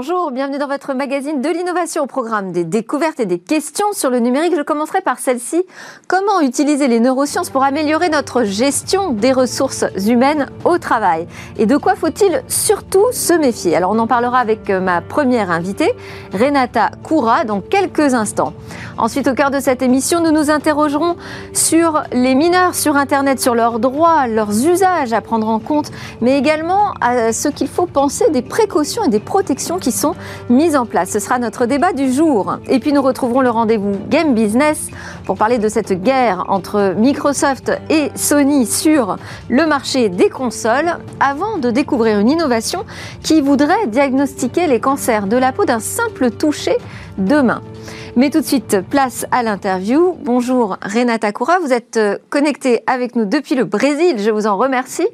Bonjour, bienvenue dans votre magazine de l'innovation au programme des découvertes et des questions sur le numérique. Je commencerai par celle-ci. Comment utiliser les neurosciences pour améliorer notre gestion des ressources humaines au travail? Et de quoi faut-il surtout se méfier? Alors on en parlera avec euh, ma première invitée, Renata Koura, dans quelques instants. Ensuite, au cœur de cette émission, nous nous interrogerons sur les mineurs sur Internet, sur leurs droits, leurs usages à prendre en compte, mais également à ce qu'il faut penser des précautions et des protections qui sont mises en place. Ce sera notre débat du jour. Et puis nous retrouverons le rendez-vous Game Business pour parler de cette guerre entre Microsoft et Sony sur le marché des consoles avant de découvrir une innovation qui voudrait diagnostiquer les cancers de la peau d'un simple toucher de main. Mais tout de suite, place à l'interview. Bonjour Renata Koura, vous êtes connectée avec nous depuis le Brésil, je vous en remercie.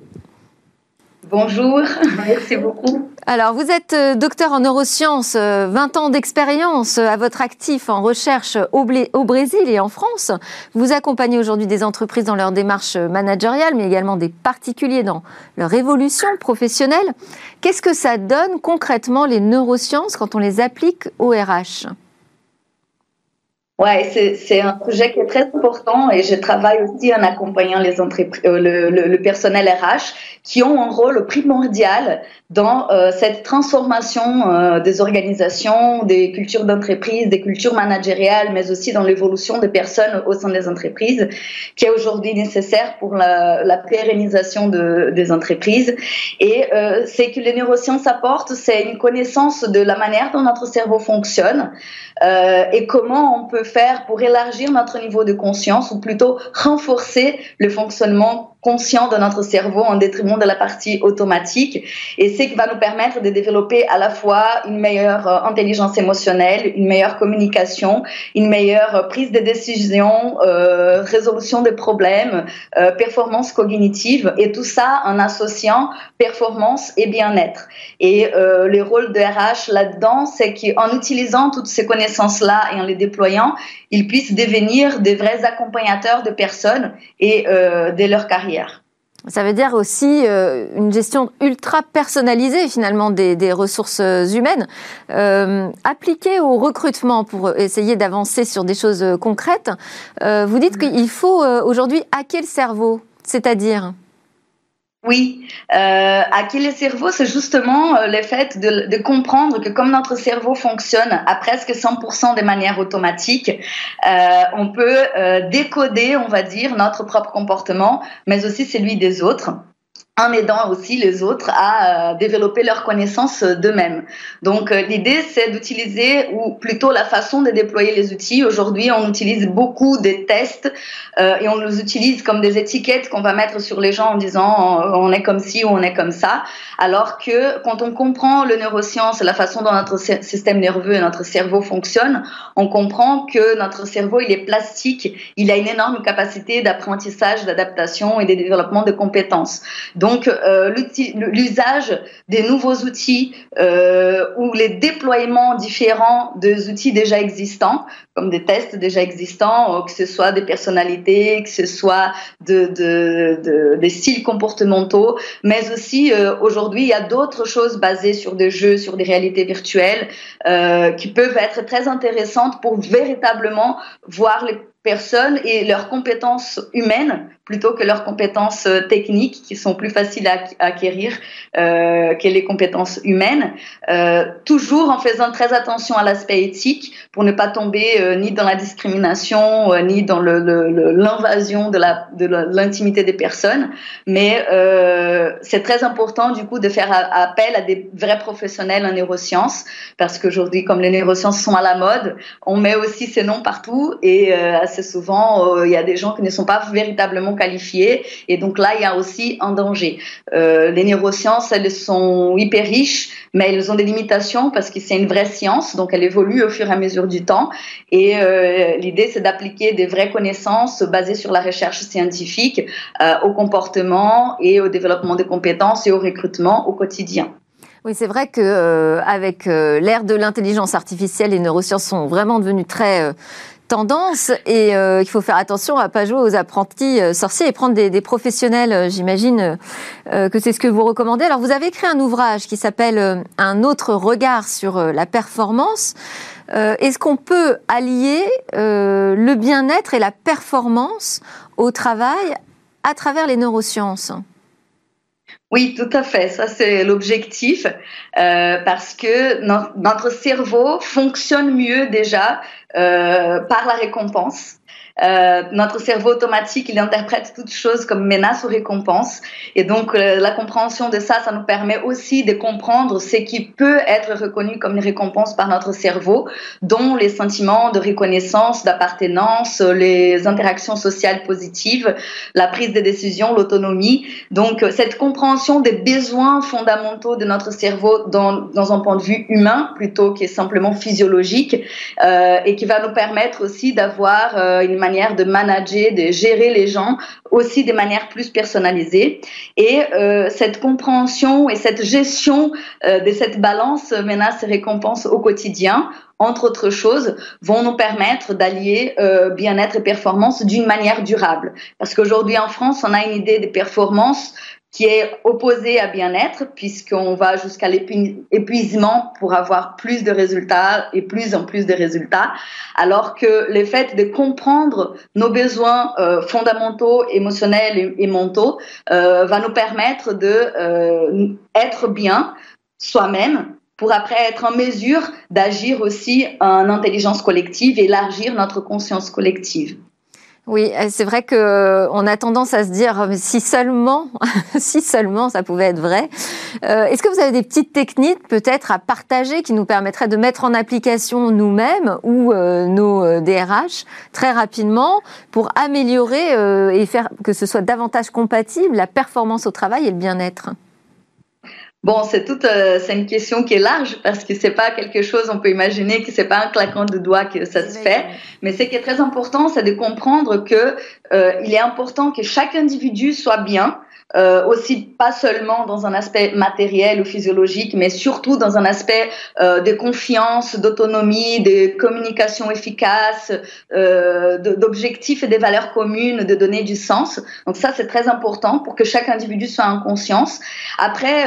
Bonjour, merci beaucoup. Alors, vous êtes euh, docteur en neurosciences, 20 euh, ans d'expérience euh, à votre actif en recherche au, Brésil et en France. Vous accompagnez aujourd'hui des entreprises dans leur démarche managériale, mais également des particuliers dans leur évolution professionnelle. Qu'est-ce que ça donne concrètement les neurosciences quand on les applique au RH Ouais, c'est un projet qui est très important et je travaille aussi en accompagnant les entreprises, le, le, personnel RH qui ont un rôle primordial dans euh, cette transformation euh, des organisations, des cultures d'entreprise, des cultures managériales, mais aussi dans l'évolution des personnes au sein des entreprises, qui est aujourd'hui nécessaire pour la, la pérennisation de, des entreprises. Et euh, c'est que les neurosciences apportent, c'est une connaissance de la manière dont notre cerveau fonctionne euh, et comment on peut faire pour élargir notre niveau de conscience, ou plutôt renforcer le fonctionnement conscient de notre cerveau en détriment de la partie automatique. Et c'est qui va nous permettre de développer à la fois une meilleure euh, intelligence émotionnelle, une meilleure communication, une meilleure prise de décision, euh, résolution des problèmes, euh, performance cognitive, et tout ça en associant performance et bien-être. Et euh, le rôle de RH là-dedans, c'est qu'en utilisant toutes ces connaissances-là et en les déployant, ils puissent devenir des vrais accompagnateurs de personnes et euh, de leur carrière. Ça veut dire aussi euh, une gestion ultra personnalisée finalement des, ressources humaines, euh, appliquée au recrutement pour essayer d'avancer sur des choses concrètes. vous dites mm. qu'il faut aujourd'hui hacker le cerveau, c'est-à-dire oui, euh, hacker le cerveau, c'est justement euh, le fait de, comprendre que comme notre cerveau fonctionne à presque 100% de manière automatique, euh, on peut euh, décoder, on va dire, notre propre comportement, mais aussi celui des autres en aidant aussi les autres à euh, développer leurs connaissances d'eux-mêmes. Donc euh, l'idée c'est d'utiliser ou plutôt la façon de déployer les outils. Aujourd'hui on utilise beaucoup des tests euh, et on les utilise comme des étiquettes qu'on va mettre sur les gens en disant on est comme ci ou on est comme ça. Alors que quand on comprend le neurosciences, la façon dont notre système nerveux et notre cerveau fonctionnent, on comprend que notre cerveau il est plastique, il a une énorme capacité d'apprentissage, d'adaptation et de développement de compétences. Euh, l'usage des nouveaux outils euh, ou les déploiements différents des outils déjà existants, comme des tests déjà existants, euh, que ce soit des personnalités, que ce soit de, de, de, des styles comportementaux, mais aussi aujourd'hui, il y a d'autres choses basées sur des jeux, sur des réalités virtuelles, qui peuvent être très intéressantes pour véritablement voir les personnes et leurs compétences humaines plutôt que leurs compétences euh, techniques qui sont plus faciles à, acquérir euh, que les compétences humaines, euh, toujours en faisant très attention à l'aspect éthique pour ne pas tomber ni dans la discrimination ni dans l'invasion de l'intimité de des personnes. Mais c'est très important du coup de faire appel à des vrais professionnels en neurosciences parce qu'aujourd'hui, comme les neurosciences sont à la mode, on met aussi ces noms partout et assez souvent il y a des gens qui ne sont pas véritablement qualifiés. Et donc là, il y a aussi un danger. Euh, les neurosciences, elles sont hyper riches, mais elles ont des limitations parce que c'est une vraie science, donc elle évolue au fur et à mesure du temps. Et euh, l'idée, c'est d'appliquer des vraies connaissances basées sur la recherche scientifique euh, au comportement et au développement des compétences et au recrutement au quotidien. Oui, c'est vrai que l'ère de l'intelligence artificielle, les neurosciences sont vraiment devenues très et il faut faire attention à pas jouer aux apprentis sorciers et prendre des, des professionnels. J'imagine que c'est ce que vous recommandez. Alors vous avez écrit un ouvrage qui s'appelle Un autre regard sur la performance. Est-ce qu'on peut allier le bien-être et la performance au travail à travers les neurosciences? Oui, tout à fait. Ça, c'est l'objectif euh, parce que notre cerveau fonctionne mieux déjà euh, par la récompense. Euh, notre cerveau automatique, il interprète toutes choses comme menace ou récompense. Et donc, euh, la compréhension de ça, ça nous permet aussi de comprendre ce qui peut être reconnu comme une récompense par notre cerveau, dont les sentiments de reconnaissance, d'appartenance, les interactions sociales positives, la prise de décision, l'autonomie. Donc, euh, cette compréhension des besoins fondamentaux de notre cerveau dans, un point de vue humain plutôt que simplement physiologique, et qui va nous permettre aussi d'avoir une manière de manager, de gérer les gens aussi de manière plus personnalisée. Et euh, cette compréhension et cette gestion euh, de cette balance menace et récompense au quotidien, entre autres choses, vont nous permettre d'allier euh, bien-être et performance d'une manière durable. Parce qu'aujourd'hui en France, on a une idée de performance qui est opposé à bien-être, puisqu'on va jusqu'à l'épuisement pour avoir plus de résultats et plus en plus de résultats, alors que le fait de comprendre nos besoins euh, fondamentaux, émotionnels et, mentaux euh, va nous permettre de euh, être bien soi-même pour après être en mesure d'agir aussi en intelligence collective élargir notre conscience collective. Oui, euh, c'est vrai que euh, on a tendance à se dire si seulement, si seulement ça pouvait être vrai. Euh, est-ce que vous avez des petites techniques peut-être à partager qui nous permettraient de mettre en application nous-mêmes ou nos DRH très rapidement pour améliorer et faire que ce soit davantage compatible la performance au travail et le bien-être? Bon, c'est toute, euh, c'est une question qui est large parce que c'est pas quelque chose, on peut imaginer que c'est pas un claquement de doigts que ça se fait. Mais ce qui est très important, c'est de comprendre que euh, il est important que chaque individu soit bien, euh, aussi pas seulement dans un aspect matériel ou physiologique, mais surtout dans un aspect euh, de confiance, d'autonomie, de communication efficace, d'objectifs et des valeurs communes, de donner du sens. Donc ça, c'est très important pour que chaque individu soit en conscience. Après,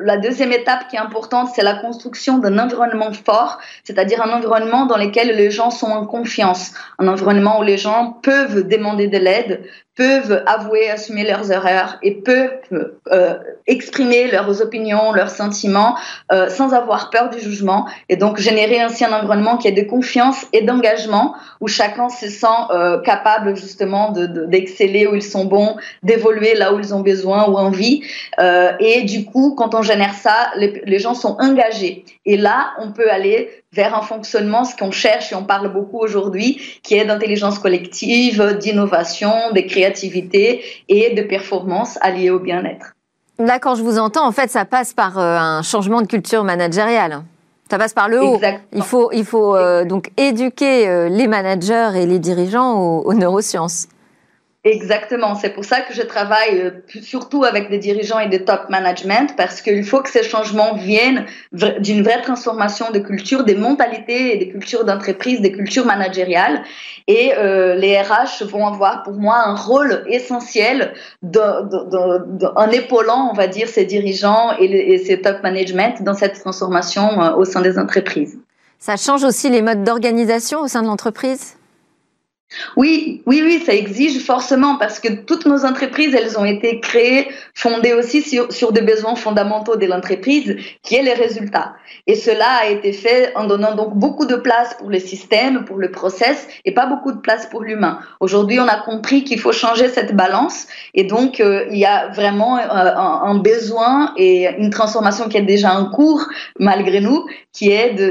la deuxième étape qui est importante, c'est la construction d'un environnement fort, c'est-à-dire un environnement dans lequel les gens sont en confiance, un environnement où les gens peuvent demander de l'aide, peuvent avouer, assumer leurs erreurs et peuvent euh, exprimer leurs opinions, leurs sentiments euh, sans avoir peur du jugement et donc générer ainsi un environnement qui est de confiance et d'engagement où chacun se sent euh, capable justement d'exceller de, où ils sont bons, d'évoluer là où ils ont besoin ou envie. Et du coup quand on génère ça, les gens sont engagés. Et là on peut aller vers un fonctionnement, ce qu'on cherche et on parle beaucoup aujourd'hui, qui est d'intelligence collective, d'innovation, de créativité et de performance alliées au bien-être. Là, quand je vous entends, en fait, ça passe par euh, un changement de culture managériale. Ça passe par le haut. Il faut, il faut euh, donc éduquer euh, les managers et les dirigeants aux neurosciences. Exactement, c'est pour ça que je travaille euh, surtout avec des dirigeants et des top management parce qu'il faut que ces changements viennent d'une vraie transformation de culture, des mentalités et des cultures d'entreprise, des cultures managériales. Et euh, les RH vont avoir pour moi un rôle essentiel en épaulant, on va dire, ces dirigeants et, et ces top management dans cette transformation euh, au sein des entreprises. Ça change aussi les modes d'organisation au sein de l'entreprise? Oui, oui, oui, ça exige forcément parce que toutes nos entreprises, elles ont été créées, fondées aussi sur, sur des besoins fondamentaux de l'entreprise, qui est les résultats. Et cela a été fait en donnant donc beaucoup de place pour le système, pour le process, et pas beaucoup de place pour l'humain. Aujourd'hui, on a compris qu'il faut changer cette balance, et donc euh, il y a vraiment euh, un, besoin et une transformation qui est déjà en cours, malgré nous, qui est de,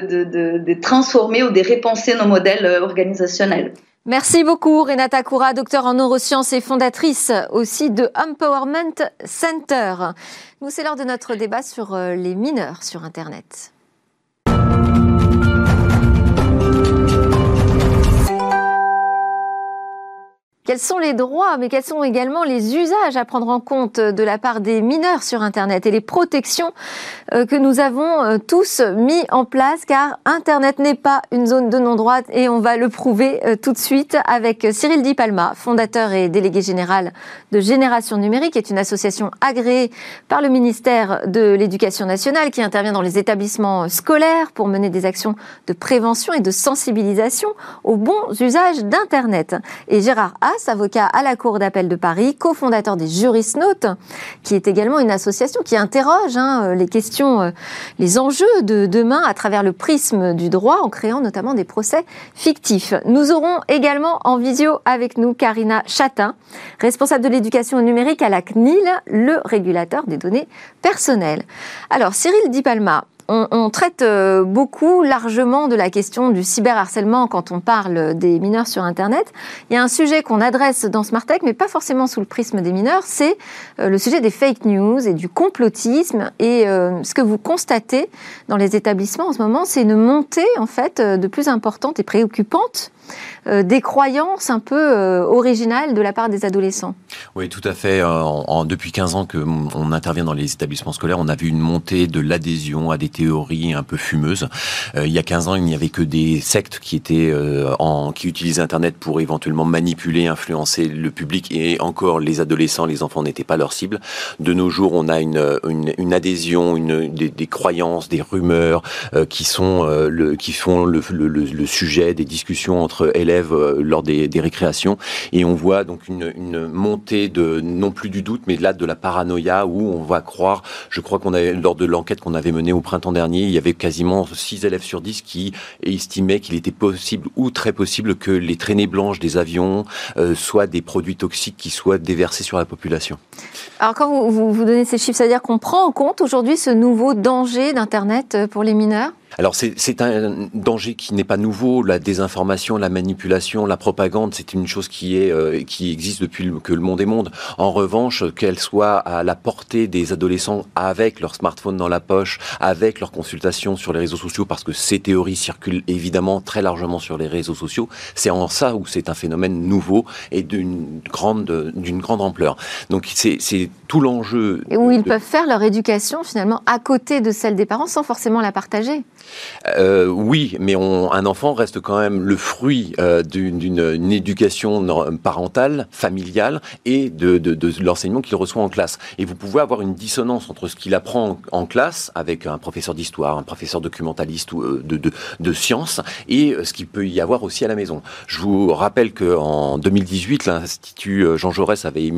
de transformer ou de repenser nos modèles euh, organisationnels. Merci beaucoup Renata Koura, docteur en neurosciences et fondatrice aussi de Empowerment Center. Nous, c'est l'heure de notre débat sur euh, les mineurs sur Internet. Quels sont les droits, mais quels sont également les usages à prendre en compte de la part des mineurs sur Internet et les protections euh, que nous avons euh, tous mis en place, car Internet n'est pas une zone de non-droit et on va le prouver euh, tout de suite avec Cyril Di Palma, fondateur et délégué général de Génération Numérique, qui est une association agréée par le ministère de l'Éducation nationale qui intervient dans les établissements scolaires pour mener des actions de prévention et de sensibilisation aux bons usages d'Internet. Et Gérard avocat à la Cour d'appel de Paris, cofondateur des Juristes Notes, qui est également une association qui interroge hein, les questions, euh, les enjeux de demain à travers le prisme du droit, en créant notamment des procès fictifs. Nous aurons également en visio avec nous Karina Chatin, responsable de l'éducation numérique à la CNIL, le régulateur des données personnelles. Alors, Cyril Di Palma, on, traite euh, beaucoup, largement de la question du cyberharcèlement quand on parle des mineurs sur Internet. Il y a un sujet qu'on adresse dans Smartech, mais pas forcément sous le prisme des mineurs, c'est euh, le sujet des fake news et du complotisme. Et euh, ce que vous constatez dans les établissements en ce moment, c'est une montée en fait de plus importante et préoccupante euh, des croyances un peu euh, originales de la part des adolescents. Oui, tout à fait. Euh, depuis 15 ans que on intervient dans les établissements scolaires, on a vu une montée de l'adhésion à des théories un peu fumeuses. il y a 15 ans, il n'y avait que des sectes qui étaient en, qui utilisaient Internet pour éventuellement manipuler, influencer le public et encore les adolescents, les enfants n'étaient pas leur cible. De nos jours, on a une, une, adhésion, des, croyances, des rumeurs qui sont le, qui font le sujet des discussions entre élèves euh, lors des, récréations. Et on voit donc une, montée de, non plus du doute, mais là de la paranoïa où on va croire, je crois qu'on avait, lors de l'enquête qu'on avait menée au printemps dernier, il y avait quasiment 6 élèves sur 10 qui estimaient qu'il était possible ou très possible que les traînées blanches des avions euh, soient des produits toxiques qui soient déversés sur la population. Alors quand vous, vous, donnez ces chiffres, c'est-à-dire qu'on prend en compte aujourd'hui ce nouveau danger d'Internet euh, pour les mineurs? Alors c'est un danger qui n'est pas nouveau. La désinformation, la manipulation, la propagande, c'est une chose qui est euh, qui existe depuis que le monde est monde. En revanche, qu'elle soit à la portée des adolescents avec leur smartphone dans la poche, avec leurs consultations sur les réseaux sociaux, parce que ces théories circulent évidemment très largement sur les réseaux sociaux. C'est en ça où c'est un phénomène nouveau et d'une grande d'une grande ampleur. Donc c'est tout l'enjeu. Et où ils peuvent faire leur éducation finalement à côté de celle des parents sans forcément la partager. Euh, oui, mais un enfant reste quand même le fruit euh, d'une éducation parentale, familiale et de, l'enseignement qu'il reçoit en classe. Et vous pouvez avoir une dissonance entre ce qu'il apprend en, classe avec un professeur d'histoire, un professeur documentaliste ou euh, de, sciences et ce qu'il peut y avoir aussi à la maison. Je vous rappelle qu'en 2018, l'Institut Jean Jaurès avait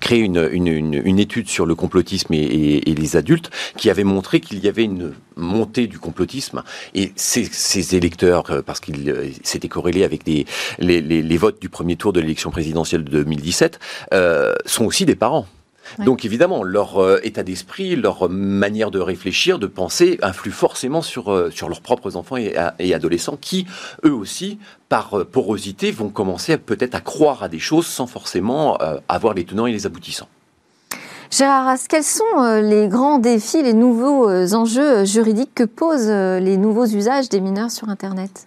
créé une, étude sur le complotisme et les adultes qui avait montré qu'il y avait une montée du complotisme et ces, électeurs, euh, parce qu'il euh, s'était corrélé avec les, les, votes du premier tour de l'élection présidentielle de 2017, euh, sont aussi des parents. Donc évidemment, leur état d'esprit, leur manière de réfléchir, de penser, influe forcément sur, sur leurs propres enfants et, et, adolescents qui, eux aussi, par porosité, vont commencer peut-être à croire à des choses sans forcément avoir les tenants et les aboutissants. Gérard quels sont euh, les grands défis, les nouveaux euh, enjeux euh, juridiques que posent les nouveaux usages des mineurs sur Internet?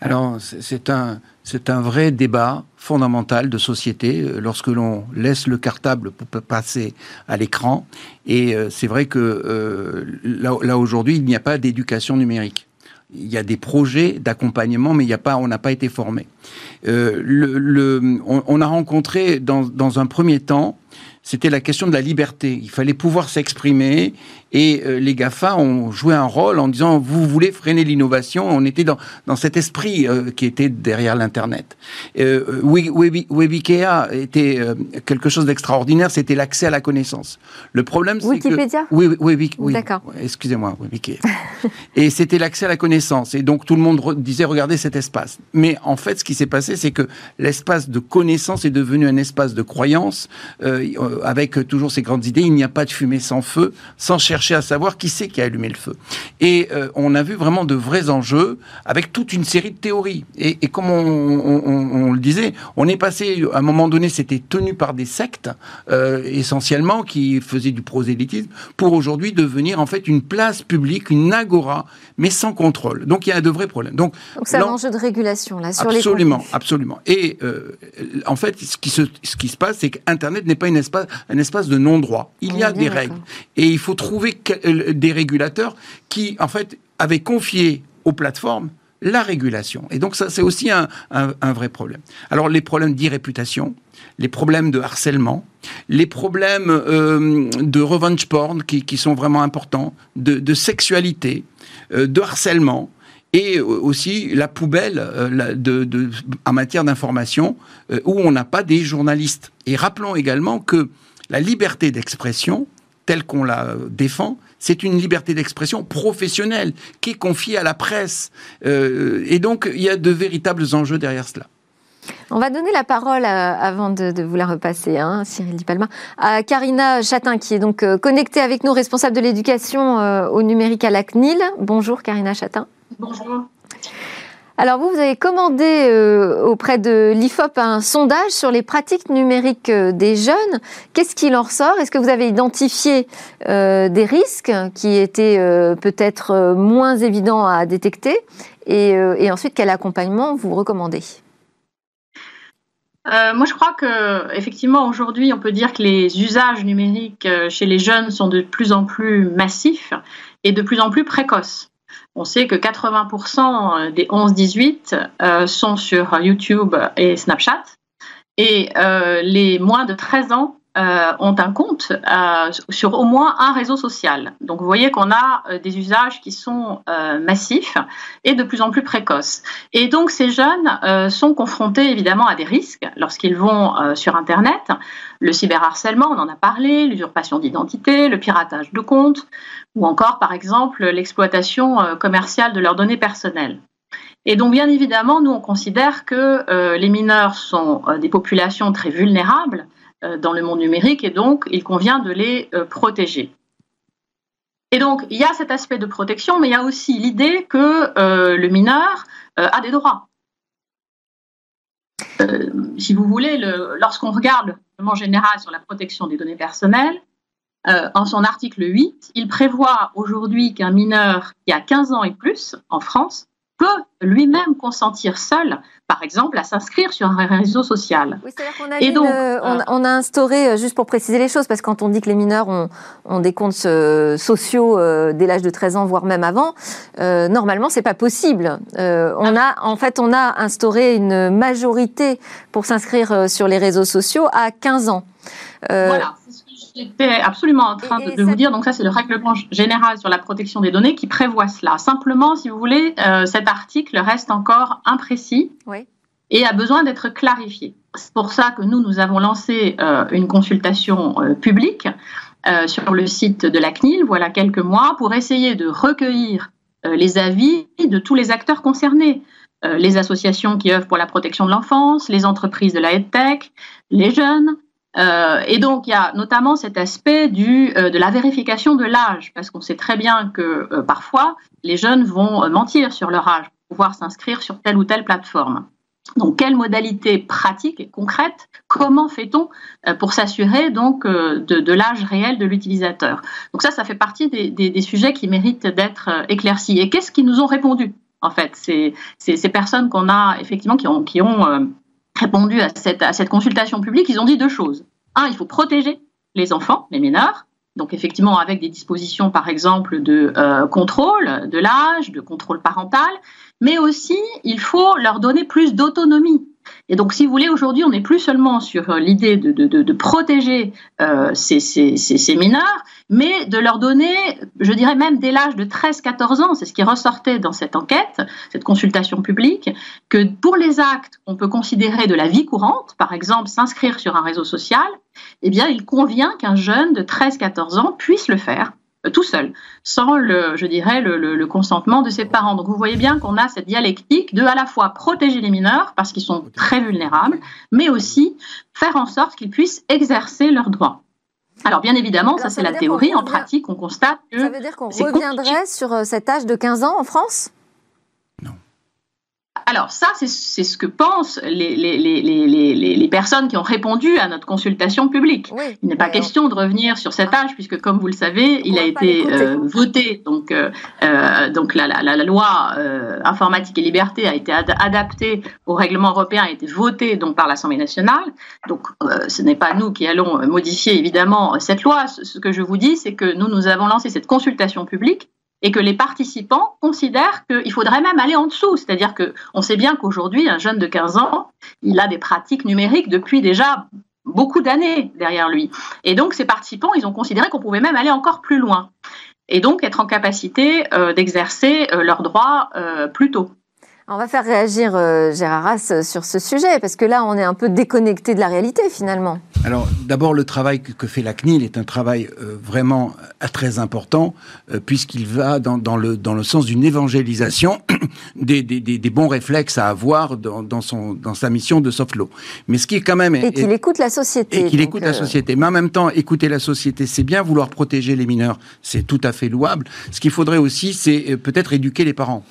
Alors, c'est un, c'est un vrai débat fondamental de société lorsque l'on laisse le cartable passer à l'écran. Et c'est vrai que là, aujourd'hui, il n'y a pas d'éducation numérique. Il y a des projets d'accompagnement, mais il n'y a pas, on n'a pas été formé. le, on, a rencontré dans, dans un premier temps c'était la question de la liberté. Il fallait pouvoir s'exprimer et euh, les GAFA ont joué un rôle en disant vous voulez freiner l'innovation? On était dans, dans cet esprit euh, qui était derrière l'Internet. Euh, Webikea était euh, quelque chose d'extraordinaire, c'était l'accès à la connaissance. Le problème, c'est que... Oui, oui, oui. D'accord. Excusez-moi, Webikea. et c'était l'accès à la connaissance. Et donc tout le monde disait regardez cet espace. Mais en fait, ce qui s'est passé, c'est que l'espace de connaissance est devenu un espace de croyance. Avec toujours ces grandes idées, il n'y a pas de fumée sans feu, sans chercher à savoir qui c'est qui a allumé le feu. Et on a vu vraiment de vrais enjeux avec toute une série de théories. Et, comme on, le disait, on est passé, à un moment donné, c'était tenu par des sectes, essentiellement, qui faisaient du prosélytisme, pour aujourd'hui devenir en fait une place publique, une agora, mais sans contrôle. Donc il y a de vrais problèmes. Donc c'est un enjeu de régulation là sur absolument, absolument. Et euh, en fait, ce qui se ce qui se passe, c'est qu'Internet n'est pas une espace, un espace de non-droit. Il y a des règles et il faut trouver euh, des régulateurs qui en fait avaient confié aux plateformes la régulation. Et donc ça, c'est aussi un, un, vrai problème. Alors les problèmes d'irréputation, les problèmes de harcèlement, les problèmes euh, de revenge porn qui, qui, sont vraiment importants, de, de sexualité, euh, de harcèlement, et aussi la poubelle euh, en matière d'information où on n'a pas des journalistes. Et rappelons également que la liberté d'expression, telle qu'on la défend, c'est une liberté d'expression professionnelle qui est confiée à la presse. Euh, et donc, il y a de véritables enjeux derrière cela. On va donner la parole, avant de, vous la repasser, hein, Cyril Dipalma, à Karina Chatin, qui est donc euh, connectée avec nous, responsable de l'éducation euh, au numérique à la CNIL. Bonjour Karina Chatin. Bonjour. Alors vous, vous avez commandé euh, auprès de l'IFOP un sondage sur les pratiques numériques euh, des jeunes. Qu'est-ce qu'il en ressort? Est-ce que vous avez identifié euh, des risques qui étaient peut-être moins évidents à détecter? Et, ensuite, quel accompagnement vous recommandez? Moi, je crois que effectivement aujourd'hui, on peut dire que les usages numériques chez les jeunes sont de plus en plus massifs et de plus en plus précoces. On sait que 80% des 11-18 euh, sont sur YouTube et Snapchat. Et euh, les moins de 13 ans euh, ont un compte sur au moins un réseau social. Donc vous voyez qu'on a des usages qui sont massifs et de plus en plus précoces. Et donc ces jeunes sont confrontés évidemment à des risques lorsqu'ils vont sur Internet. Le cyberharcèlement, on en a parlé, l'usurpation d'identité, le piratage de comptes, ou encore par exemple l'exploitation euh, commerciale de leurs données personnelles. Et donc, bien évidemment, nous, on considère que euh, les mineurs sont euh, des populations très vulnérables dans le monde numérique et donc il convient de les protéger. Et donc, il y a cet aspect de protection, mais il y a aussi l'idée que le mineur a des droits. si vous voulez, lorsqu'on regarde le général sur la protection des données personnelles, euh, en son article 8, il prévoit aujourd'hui qu'un mineur qui a 15 ans et plus en France peut lui-même consentir seul, par exemple, à s'inscrire sur un réseau social. Oui, c'est-à-dire qu'on a, et donc, euh, on, a instauré, euh, juste pour préciser les choses, parce que quand on dit que les mineurs ont, des comptes sociaux dès l'âge de 13 ans, voire même avant, normalement, c'est pas possible. on a, en fait, on a instauré une majorité pour s'inscrire sur les réseaux sociaux à 15 ans. voilà. J'étais absolument en train de, vous dire, donc ça c'est le règlement général sur la protection des données qui prévoit cela. Simplement, si vous voulez, euh, cet article reste encore imprécis et a besoin d'être clarifié. C'est pour ça que nous, nous avons lancé euh, une consultation euh, publique sur le site de la CNIL, voilà quelques mois, pour essayer de recueillir les avis de tous les acteurs concernés. les associations qui œuvrent pour la protection de l'enfance, les entreprises de la EdTech, les jeunes, euh, et donc, il y a notamment cet aspect euh, de la vérification de l'âge, parce qu'on sait très bien que euh, parfois, les jeunes vont mentir sur leur âge pour pouvoir s'inscrire sur telle ou telle plateforme. Donc, quelles modalités pratiques et concrètes Comment fait-on pour s'assurer donc de, l'âge réel de l'utilisateur? Donc ça, ça fait partie des, sujets qui méritent d'être éclaircis. Et qu'est-ce qu'ils nous ont répondu? En fait, c'est ces personnes qu'on a effectivement qui ont répondu à cette, consultation publique, ils ont dit deux choses. Un, il faut protéger les enfants, les mineurs, donc effectivement avec des dispositions par exemple de euh, contrôle de l'âge, de contrôle parental, mais aussi il faut leur donner plus d'autonomie. Et donc, si vous voulez, aujourd'hui, on n'est plus seulement sur euh, l'idée de, de, de, protéger euh, ces, ces, ces, mineurs, mais de leur donner, je dirais même dès l'âge de 13-14 ans, c'est ce qui ressortait dans cette enquête, cette consultation publique, que pour les actes qu'on peut considérer de la vie courante, par exemple s'inscrire sur un réseau social, eh bien, il convient qu'un jeune de 13-14 ans puisse le faire tout seul, sans le, je dirais, le, consentement de ses parents. Donc vous voyez bien qu'on a cette dialectique de à la fois protéger les mineurs parce qu'ils sont très vulnérables, mais aussi faire en sorte qu'ils puissent exercer leurs droits. Alors bien évidemment, ça c'est la théorie. En pratique, on constate que... Ça veut dire qu'on reviendrait sur cet âge de 15 ans en France? Alors ça, c'est ce que pensent les, les, les, les, personnes qui ont répondu à notre consultation publique. il n'est pas question de revenir sur cet âge, puisque comme vous le savez, il a été euh, voté. Donc, euh, euh, donc la, la, la loi informatique et liberté a été adaptée au règlement européen, a été votée donc, par l'Assemblée nationale. Donc ce n'est pas nous qui allons modifier évidemment cette loi. Ce que je vous dis, c'est que nous, nous avons lancé cette consultation publique et que les participants considèrent qu'il faudrait même aller en dessous. C'est-à-dire qu'on sait bien qu'aujourd'hui, un jeune de 15 ans, il a des pratiques numériques depuis déjà beaucoup d'années derrière lui. Et donc, ces participants, ils ont considéré qu'on pouvait même aller encore plus loin et donc être en capacité euh, d'exercer euh, leurs droits euh, plus tôt. On va faire réagir Gérard Haas sur ce sujet, parce que là, on est un peu déconnecté de la réalité finalement. Alors, d'abord, le travail que, fait la CNIL est un travail euh, vraiment euh, très important, euh, puisqu'il va dans, le, dans le sens d'une évangélisation des, des, bons réflexes à avoir dans, son, dans sa mission de soft law. Mais ce qui est quand même... Et qu'il écoute la société. Et qu'il écoute la société. Mais en même temps, écouter la société, c'est bien, vouloir protéger les mineurs, c'est tout à fait louable. Ce qu'il faudrait aussi, c'est peut-être éduquer les parents.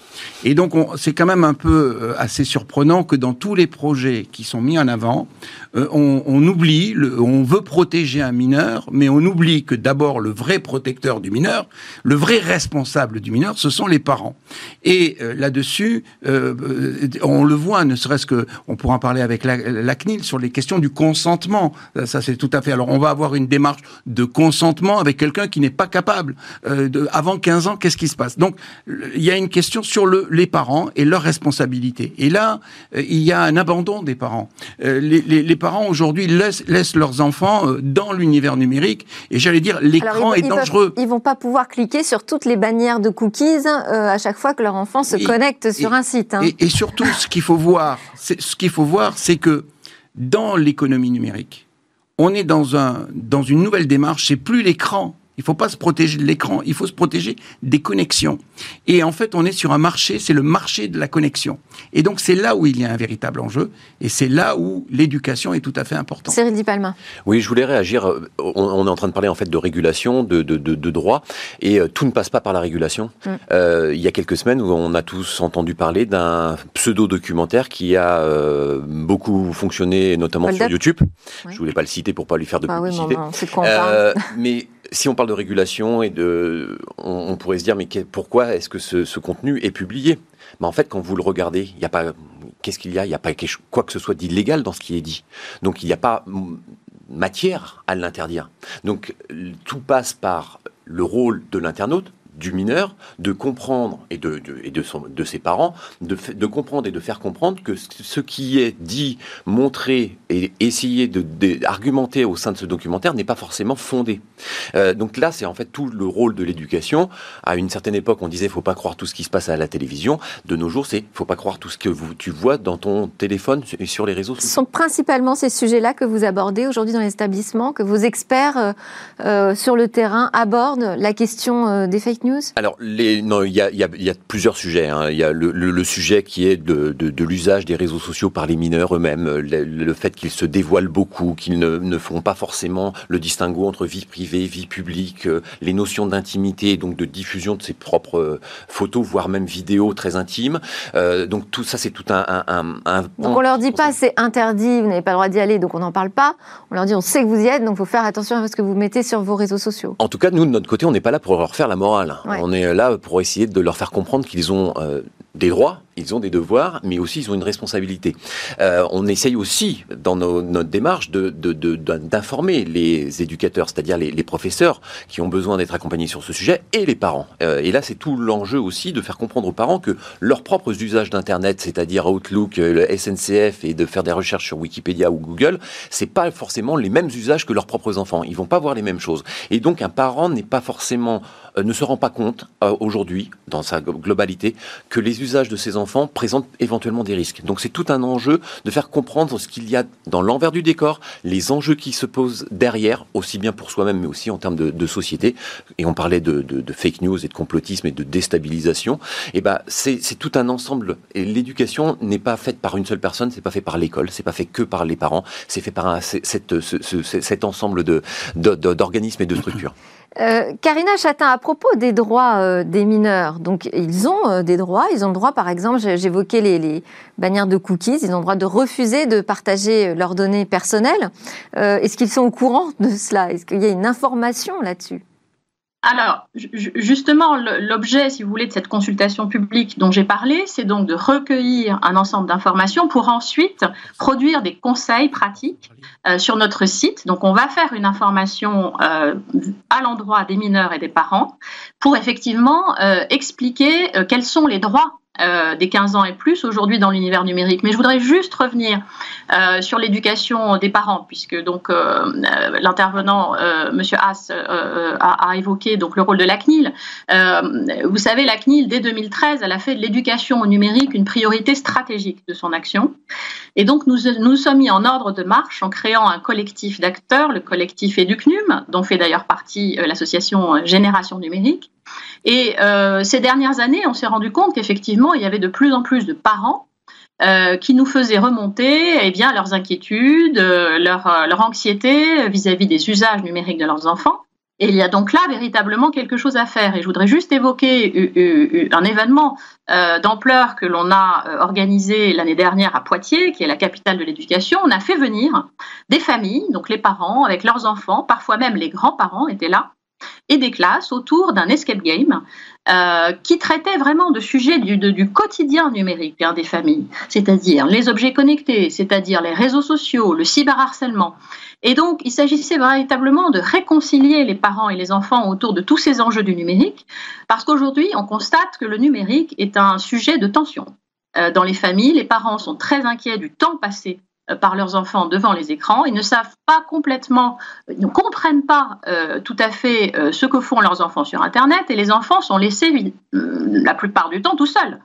Et donc, c'est quand même un peu assez surprenant que dans tous les projets qui sont mis en avant, on, on oublie on veut protéger un mineur, mais on oublie que d'abord le vrai protecteur du mineur, le vrai responsable du mineur, ce sont les parents. Et euh, là-dessus, euh, euh, on le voit, ne serait-ce que, on pourra en parler avec la, CNIL sur les questions du consentement. Ça, c'est tout à fait. Alors, on va avoir une démarche de consentement avec quelqu'un qui n'est pas capable. avant 15 ans, qu'est-ce qui se passe? Donc, il y a une question sur le, les parents et leur responsabilité. Et là, il y a un abandon des parents. Les, les, les, parents aujourd'hui laissent, laissent leurs enfants euh, dans l'univers numérique. Et j'allais dire, l'écran est dangereux. ils vont pas pouvoir cliquer sur toutes les bannières de cookies euh, à chaque fois que leur enfant se connecte sur un site. Hein. Et, surtout, ce qu'il faut voir, ce qu'il faut voir, c'est que dans l'économie numérique, on est dans un dans une nouvelle démarche. C'est plus l'écran il ne faut pas se protéger de l'écran, il faut se protéger des connexions. Et en fait, on est sur un marché, c'est le marché de la connexion. Et donc, c'est là où il y a un véritable enjeu, et c'est là où l'éducation est tout à fait importante. Cyril Di Palma. Oui, je voulais réagir. On, est en train de parler en fait de régulation, de, de, de, droit, et euh, tout ne passe pas par la régulation. Mm. Euh, il y a quelques semaines où on a tous entendu parler d'un pseudo-documentaire qui a euh, beaucoup fonctionné, notamment sur YouTube. Je Je voulais pas le citer pour pas lui faire de bah publicité. Oui, mais si on parle de régulation et de, on, pourrait se dire mais pourquoi est-ce que ce, contenu est publié? Mais en fait, quand vous le regardez, il n'y a pas, qu'est-ce qu'il y a? Il n'y a pas quoi que ce soit d'illégal dans ce qui est dit. Donc il n'y a pas matière à l'interdire. Donc tout passe par le rôle de l'internaute, du mineur de comprendre et de, et de, son, de ses parents de, de, comprendre et de faire comprendre que ce qui est dit, montré et essayé d'argumenter de, au sein de ce documentaire n'est pas forcément fondé. Euh, donc là, c'est en fait tout le rôle de l'éducation. À une certaine époque, on disait faut pas croire tout ce qui se passe à la télévision. De nos jours, c'est faut pas croire tout ce que vous, tu vois dans ton téléphone et sur les réseaux sociaux. Ce sont principalement ces sujets-là que vous abordez aujourd'hui dans l'établissement, que vos experts euh, euh, sur le terrain abordent la question des fake alors, les, non, il y a, y, a, y a, plusieurs sujets. Hein. Il y a le, le, sujet qui est de, de, de l'usage des réseaux sociaux par les mineurs eux-mêmes, le, le, fait qu'ils se dévoilent beaucoup, qu'ils ne, ne font pas forcément le distinguo entre vie privée, vie publique, euh, les notions d'intimité, donc de diffusion de ses propres euh, photos, voire même vidéos très intimes. Euh, donc tout ça, c'est tout un, un, un, Donc on leur dit pas c'est interdit, vous n'avez pas le droit d'y aller, donc on n'en parle pas. On leur dit on sait que vous y êtes, donc il faut faire attention à ce que vous mettez sur vos réseaux sociaux. En tout cas, nous de notre côté, on n'est pas là pour leur faire la morale. On est là pour essayer de leur faire comprendre qu'ils ont euh, des droits, ils ont des devoirs, mais aussi ils ont une responsabilité. Euh, on essaye aussi, dans notre démarche, d'informer les éducateurs, c'est-à-dire les, professeurs qui ont besoin d'être accompagnés sur ce sujet, et les parents. Euh, et là, c'est tout l'enjeu aussi de faire comprendre aux parents que leurs propres usages d'Internet, c'est-à-dire Outlook, euh, le SNCF, et de faire des recherches sur Wikipédia ou Google, c'est pas forcément les mêmes usages que leurs propres enfants. Ils vont pas voir les mêmes choses. Et donc, un parent n'est pas forcément, ne se rend pas compte aujourd'hui, dans sa globalité, que les usages de ses enfants enfant présente éventuellement des risques. Donc c'est tout un enjeu de faire comprendre ce qu'il y a dans l'envers du décor, les enjeux qui se posent derrière, aussi bien pour soi-même, mais aussi en termes de, société. Et on parlait de, fake news et de complotisme et de déstabilisation. Et ben c'est tout un ensemble. Et l'éducation n'est pas faite par une seule personne, c'est pas fait par l'école, c'est pas fait que par les parents, c'est fait par un, cet ensemble d'organismes et de structures. Euh, Karina Chatin, à propos des droits euh, des mineurs, donc ils ont euh, des droits, ils ont le droit, par exemple, j'évoquais les, les, bannières de cookies, ils ont le droit de refuser de partager leurs données personnelles. Est-ce qu'ils sont au courant de cela? Est-ce qu'il y a une information là-dessus? Alors, justement, l'objet, si vous voulez, de cette consultation publique dont j'ai parlé, c'est donc de recueillir un ensemble d'informations pour ensuite produire des conseils pratiques euh, sur notre site. Donc, on va faire une information euh, à l'endroit des mineurs et des parents pour effectivement euh, expliquer quels sont les droits euh, des 15 ans et plus aujourd'hui dans l'univers numérique. Mais je voudrais juste revenir euh, sur l'éducation des parents, puisque donc euh, l'intervenant, Monsieur Haas, a, a, évoqué donc le rôle de la CNIL. vous savez, la CNIL dès 2013, elle a fait de l'éducation au numérique une priorité stratégique de son action. Et donc nous nous sommes mis en ordre de marche en créant un collectif d'acteurs, le collectif Educnum, dont fait d'ailleurs partie l'association Génération Numérique et euh, ces dernières années, on s'est rendu compte qu'effectivement, il y avait de plus en plus de parents euh, qui nous faisaient remonter eh bien, leurs inquiétudes, euh, leur, leur anxiété vis-à-vis des usages numériques de leurs enfants. Et il y a donc là véritablement quelque chose à faire. Et je voudrais juste évoquer un événement d'ampleur que l'on a organisé l'année dernière à Poitiers, qui est la capitale de l'éducation. On a fait venir des familles, donc les parents avec leurs enfants, parfois même les grands-parents étaient là, et des classes autour d'un escape game euh, qui traitait vraiment de sujets du, quotidien numérique hein, des familles, c'est-à-dire les objets connectés, c'est-à-dire les réseaux sociaux, le cyberharcèlement. Et donc, il s'agissait véritablement de réconcilier les parents et les enfants autour de tous ces enjeux du numérique, parce qu'aujourd'hui, on constate que le numérique est un sujet de tension. Euh, dans les familles, les parents sont très inquiets du temps passé par leurs enfants devant les écrans. Ils ne savent pas complètement, ils ne comprennent pas euh, tout à fait euh, ce que font leurs enfants sur Internet et les enfants sont laissés la plupart du temps tout seuls.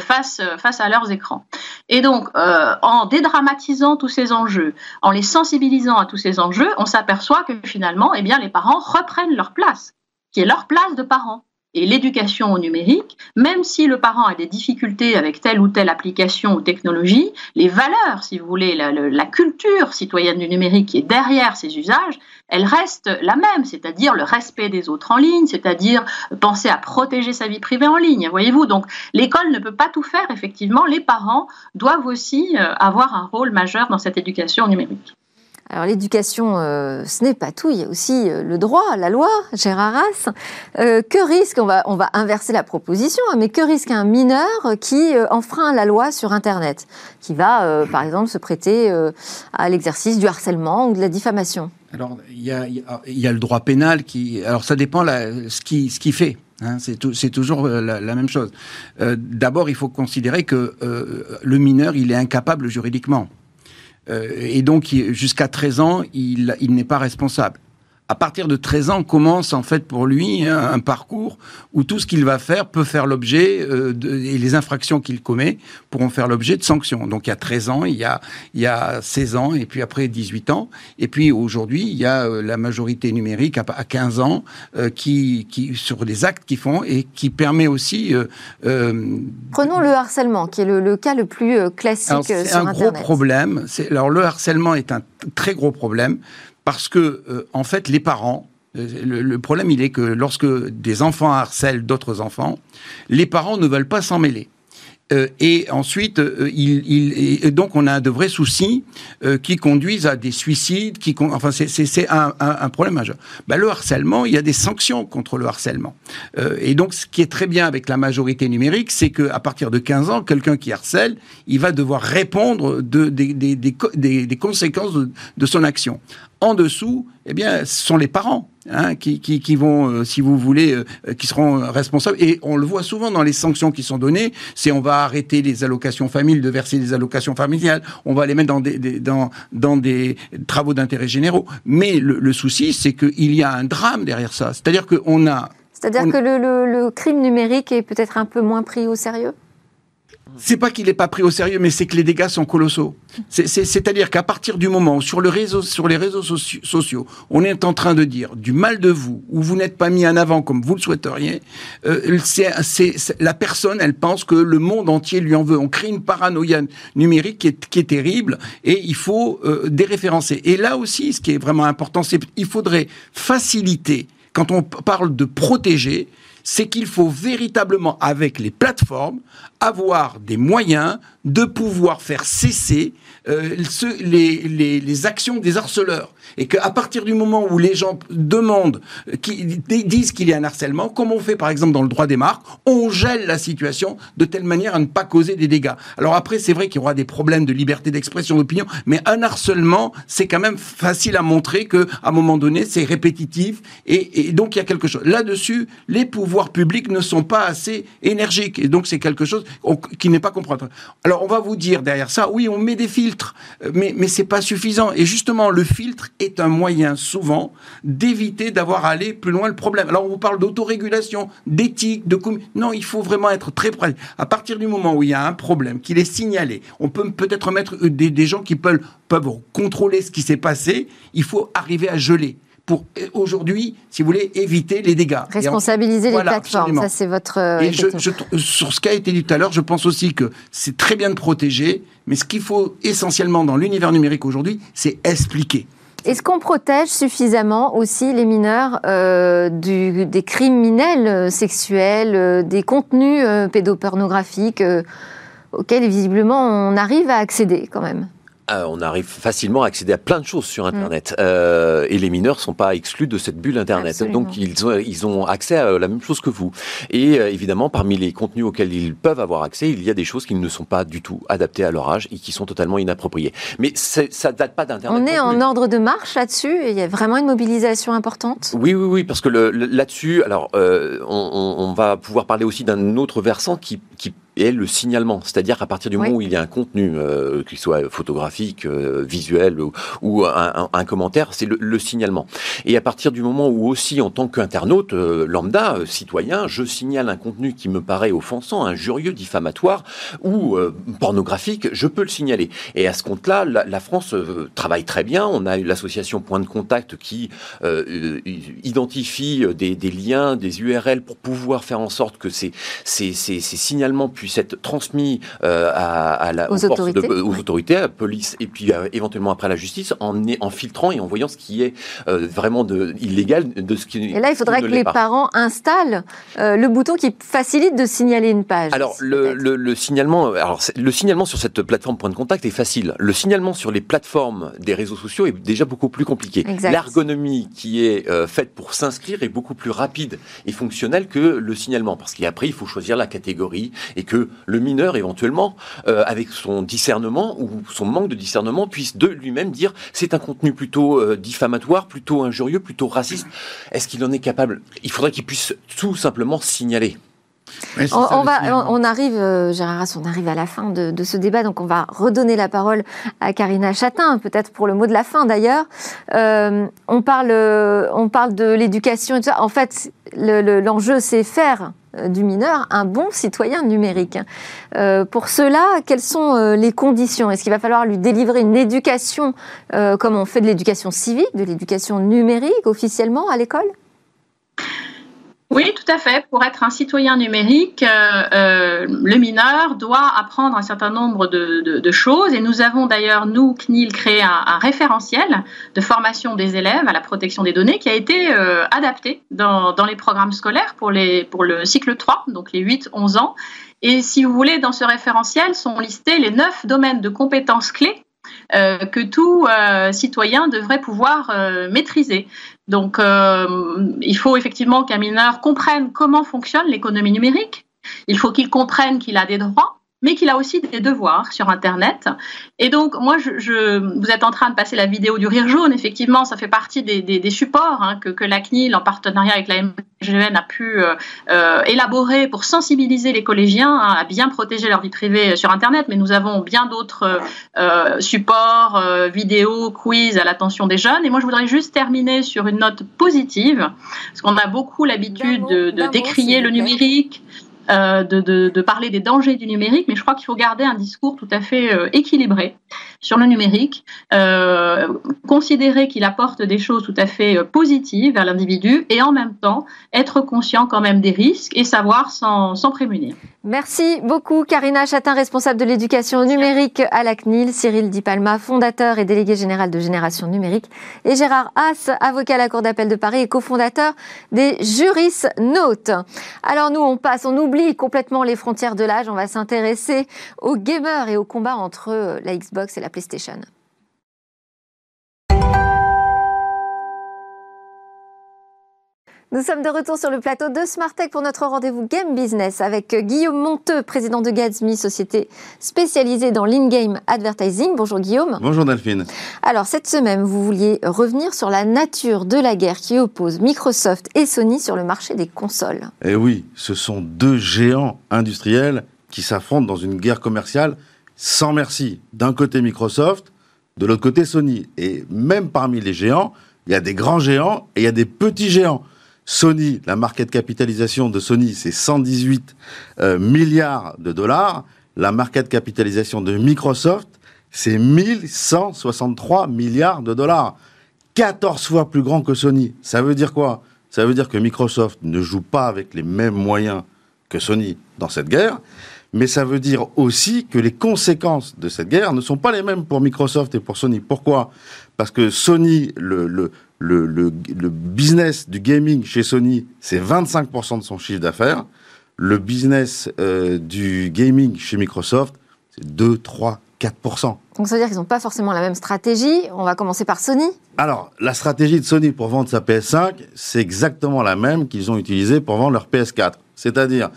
face, face à leurs écrans. Et donc, en dédramatisant tous ces enjeux, en les sensibilisant à tous ces enjeux, on s'aperçoit que finalement, eh bien, les parents reprennent leur place, qui est leur place de parents et l'éducation au numérique, même si le parent a des difficultés avec telle ou telle application ou technologie, les valeurs, si vous voulez, la, culture citoyenne du numérique qui est derrière ces usages, elle reste la même, c'est-à-dire le respect des autres en ligne, c'est-à-dire penser à protéger sa vie privée en ligne. Voyez-vous, donc l'école ne peut pas tout faire, effectivement, les parents doivent aussi euh, avoir un rôle majeur dans cette éducation numérique. Alors l'éducation, euh, ce n'est pas tout, il y a aussi euh, le droit, la loi, Gérard Arras. Euh, que risque, on va, on va inverser la proposition, hein, mais que risque un mineur qui enfreint la loi sur Internet, qui va par exemple se prêter à l'exercice du harcèlement ou de la diffamation? Alors il y a, y a, le droit pénal qui... Alors ça dépend ce qu'il ce qui fait. Hein, c'est, toujours la, la, même chose. D'abord, il faut considérer que le mineur, il est incapable juridiquement. Euh, et donc, jusqu'à 13 ans, il, il n'est pas responsable à partir de 13 ans commence en fait pour lui un, parcours où tout ce qu'il va faire peut faire l'objet euh, et les infractions qu'il commet pourront faire l'objet de sanctions. Donc il y a 13 ans, il y a il y a 16 ans et puis après 18 ans et puis aujourd'hui il y a euh, la majorité numérique à, 15 ans qui qui sur les actes qu'ils font et qui permet aussi. Prenons le harcèlement qui est le, le cas le plus classique. C'est un gros problème. Alors le harcèlement est un très gros problème parce que, euh, en fait, les parents, euh, le, problème, il est que lorsque des enfants harcèlent d'autres enfants, les parents ne veulent pas s'en mêler. Euh, et ensuite, donc on a de vrais soucis qui conduisent à des suicides, qui, enfin c'est un, problème majeur. Bah, le harcèlement, il y a des sanctions contre le harcèlement. et donc, ce qui est très bien avec la majorité numérique, c'est que à partir de 15 ans, quelqu'un qui harcèle, il va devoir répondre de, des, conséquences de son action. En dessous, eh bien, ce sont les parents hein, qui, qui, qui, vont, euh, si vous voulez, euh, qui seront responsables. Et on le voit souvent dans les sanctions qui sont données, c'est on va arrêter les allocations familiales, de verser des allocations familiales, on va les mettre dans des, dans, dans des travaux d'intérêt généraux. Mais le, le souci, c'est qu'il y a un drame derrière ça. C'est-à-dire qu'on a... C'est-à-dire que le, le, le crime numérique est peut-être un peu moins pris au sérieux? C'est pas qu'il n'est pas pris au sérieux, mais c'est que les dégâts sont colossaux. C'est-à-dire qu'à partir du moment où sur, le réseau, sur les réseaux sociaux, on est en train de dire du mal de vous, ou vous n'êtes pas mis en avant comme vous le souhaiteriez, euh, c'est la personne, elle pense que le monde entier lui en veut. On crée une paranoïa numérique qui est, qui est terrible, et il faut euh, déréférencer. Et là aussi, ce qui est vraiment important, c'est qu'il faudrait faciliter, quand on parle de protéger, c'est qu'il faut véritablement, avec les plateformes, avoir des moyens de pouvoir faire cesser euh, les, les, actions des harceleurs. Et qu'à partir du moment où les gens demandent, euh, qui, disent qu'il y a un harcèlement, comme on fait par exemple dans le droit des marques, on gèle la situation de telle manière à ne pas causer des dégâts. Alors après, c'est vrai qu'il y aura des problèmes de liberté d'expression d'opinion, mais un harcèlement, c'est quand même facile à montrer que à un moment donné, c'est répétitif et, et donc il y a quelque chose. Là-dessus, les pouvoirs publics ne sont pas assez énergiques et donc c'est quelque chose qui n'est pas compréhensible. Alors on va vous dire derrière ça, oui, on met des filtres, mais mais c'est pas suffisant. Et justement, le filtre est un moyen souvent d'éviter d'avoir à aller plus loin le problème. Alors on vous parle d'autorégulation, d'éthique, de non, il faut vraiment être très près. À partir du moment où il y a un problème, qu'il est signalé, on peut peut-être mettre des, des gens qui peuvent peuvent contrôler ce qui s'est passé. Il faut arriver à geler pour aujourd'hui, si vous voulez, éviter les dégâts. Responsabiliser les plateformes, ça c'est votre. Euh, Et sur ce qui a été dit tout à l'heure, je pense aussi que c'est très bien de protéger, mais ce qu'il faut essentiellement dans l'univers numérique aujourd'hui, c'est expliquer. Est-ce qu'on protège suffisamment aussi les mineurs euh, du, des criminels euh, sexuels, des contenus pédopornographiques auxquels visiblement on arrive à accéder quand même? Euh, on arrive facilement à accéder à plein de choses sur Internet. Mm. Euh, et les mineurs ne sont pas exclus de cette bulle Internet. Donc, ils ont, ils ont accès à la même chose que vous. Et euh, évidemment, parmi les contenus auxquels ils peuvent avoir accès, il y a des choses qui ne sont pas du tout adaptées à leur âge et qui sont totalement inappropriées. Mais ça date pas d'Internet. On est en ordre de marche là-dessus Il y a vraiment une mobilisation importante? Oui, oui, oui, parce que là-dessus, alors, on, on, va pouvoir parler aussi d'un autre versant qui, qui et le signalement. C'est-à-dire qu'à partir du moment où il y a un contenu, euh, qu'il soit photographique, euh, visuel ou, un, commentaire, c'est le, signalement. Et à partir du moment où aussi, en tant qu'internaute euh, lambda, euh, citoyen, je signale un contenu qui me paraît offensant, injurieux, diffamatoire ou pornographique, je peux le signaler. Et à ce compte-là, la, France travaille très bien. On a l'association Point de Contact qui identifie des, des, liens, des URL pour pouvoir faire en sorte que ces, ces, ces, ces signalements puissent être transmis euh, à, la, aux, autorités. aux, autorités, à la police et puis euh, éventuellement après à la justice en, en filtrant et en voyant ce qui est euh, vraiment de, illégal de ce qui Et là, il faudrait que les parents installent le bouton qui facilite de signaler une page. Alors le, le, signalement, alors le signalement sur cette plateforme Point de Contact est facile. Le signalement sur les plateformes des réseaux sociaux est déjà beaucoup plus compliqué. L'ergonomie qui est faite pour s'inscrire est beaucoup plus rapide et fonctionnelle que le signalement parce qu'après il faut choisir la catégorie et que le mineur, éventuellement, euh, avec son discernement ou son manque de discernement, puisse de lui-même dire c'est un contenu plutôt euh, diffamatoire, plutôt injurieux, plutôt raciste. Est-ce qu'il en est capable? Il faudrait qu'il puisse tout simplement signaler. on, va, on, arrive, euh, Gérard on arrive à la fin de, ce débat, donc on va redonner la parole à Karina Chatin, peut-être pour le mot de la fin d'ailleurs. on, parle, on parle de l'éducation et tout ça. En fait, l'enjeu, c'est faire euh, du mineur un bon citoyen numérique. Euh, pour cela, quelles sont euh, les conditions? Est-ce qu'il va falloir lui délivrer une éducation comme on fait de l'éducation civique, de l'éducation numérique officiellement à l'école? Oui, tout à fait. Pour être un citoyen numérique, euh, euh, le mineur doit apprendre un certain nombre de, choses. Et nous avons d'ailleurs, nous, CNIL, créé un, référentiel de formation des élèves à la protection des données qui a été euh, adapté dans, les programmes scolaires pour, le cycle 3, donc les 8-11 ans. Et si vous voulez, dans ce référentiel sont listés les neuf domaines de compétences clés que tout citoyen devrait pouvoir maîtriser. Donc, euh, il faut effectivement qu'un mineur comprenne comment fonctionne l'économie numérique. Il faut qu'il comprenne qu'il a des droits mais qu'il a aussi des devoirs sur Internet. Et donc, moi, je, vous êtes en train de passer la vidéo du Rire jaune. Effectivement, ça fait partie des, supports hein, que, la CNIL, en partenariat avec la MGN, a pu euh, euh, élaborer pour sensibiliser les collégiens hein, à bien protéger leur vie privée sur Internet. Mais nous avons bien d'autres euh, supports, vidéos, quiz à l'attention des jeunes. Et moi, je voudrais juste terminer sur une note positive, parce qu'on a beaucoup l'habitude de, de décrier le numérique euh, de, de, parler des dangers du numérique, mais je crois qu'il faut garder un discours tout à fait euh, équilibré sur le numérique, euh, considérer qu'il apporte des choses tout à fait positives à l'individu et en même temps être conscient quand même des risques et savoir s'en prémunir. Merci beaucoup Karina Chatin, responsable de l'éducation numérique à la CNIL, Cyril Di Palma, fondateur et délégué général de Génération Numérique, et Gérard Haas, avocat à la Cour d'appel de Paris et cofondateur des Juris Notes. Alors nous, on passe, on oublie complètement les frontières de l'âge, on va s'intéresser aux gamers et au combat entre la Xbox et la PlayStation. Nous sommes de retour sur le plateau de Smartech pour notre rendez-vous Game Business avec Guillaume Monteux, président de Gatsby, société spécialisée dans l'in-game advertising. Bonjour Guillaume. Bonjour Delphine. Alors cette semaine, vous vouliez revenir sur la nature de la guerre qui oppose Microsoft et Sony sur le marché des consoles. Eh oui, ce sont deux géants industriels qui s'affrontent dans une guerre commerciale sans merci. D'un côté Microsoft, de l'autre côté Sony. Et même parmi les géants, il y a des grands géants et il y a des petits géants. Sony, la market capitalisation de Sony, c'est 118 euh, milliards de dollars. La market capitalisation de Microsoft, c'est 1163 milliards de dollars. 14 fois plus grand que Sony. Ça veut dire quoi? Ça veut dire que Microsoft ne joue pas avec les mêmes moyens que Sony dans cette guerre, mais ça veut dire aussi que les conséquences de cette guerre ne sont pas les mêmes pour Microsoft et pour Sony. Pourquoi? Parce que Sony, le, le, le, le, business du gaming chez Sony, c'est 25% de son chiffre d'affaires. Le business euh, du gaming chez Microsoft, c'est 2, 3, 4%. Donc ça veut dire qu'ils n'ont pas forcément la même stratégie. On va commencer par Sony. Alors, la stratégie de Sony pour vendre sa PS5, c'est exactement la même qu'ils ont utilisée pour vendre leur PS4. C'est-à-dire